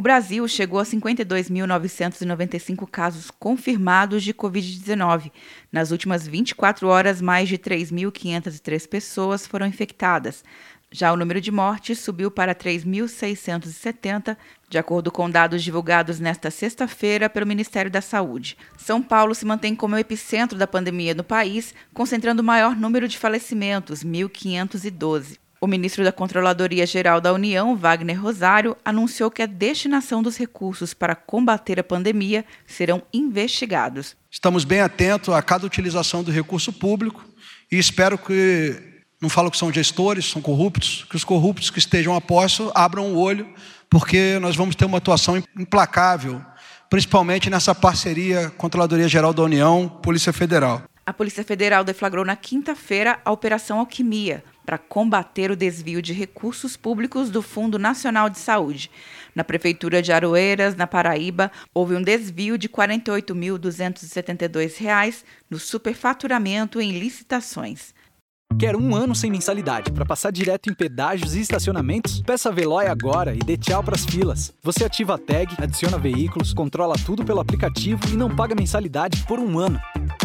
O Brasil chegou a 52.995 casos confirmados de Covid-19. Nas últimas 24 horas, mais de 3.503 pessoas foram infectadas. Já o número de mortes subiu para 3.670, de acordo com dados divulgados nesta sexta-feira pelo Ministério da Saúde. São Paulo se mantém como o epicentro da pandemia no país, concentrando o maior número de falecimentos, 1.512. O ministro da Controladoria Geral da União, Wagner Rosário, anunciou que a destinação dos recursos para combater a pandemia serão investigados. Estamos bem atentos a cada utilização do recurso público e espero que, não falo que são gestores, são corruptos, que os corruptos que estejam a posto abram o olho, porque nós vamos ter uma atuação implacável, principalmente nessa parceria Controladoria Geral da União, Polícia Federal. A Polícia Federal deflagrou na quinta-feira a Operação Alquimia para combater o desvio de recursos públicos do Fundo Nacional de Saúde. Na Prefeitura de Aroeiras, na Paraíba, houve um desvio de R$ 48.272 no superfaturamento em licitações. Quer um ano sem mensalidade para passar direto em pedágios e estacionamentos? Peça a Veloy agora e dê tchau para as filas. Você ativa a tag, adiciona veículos, controla tudo pelo aplicativo e não paga mensalidade por um ano.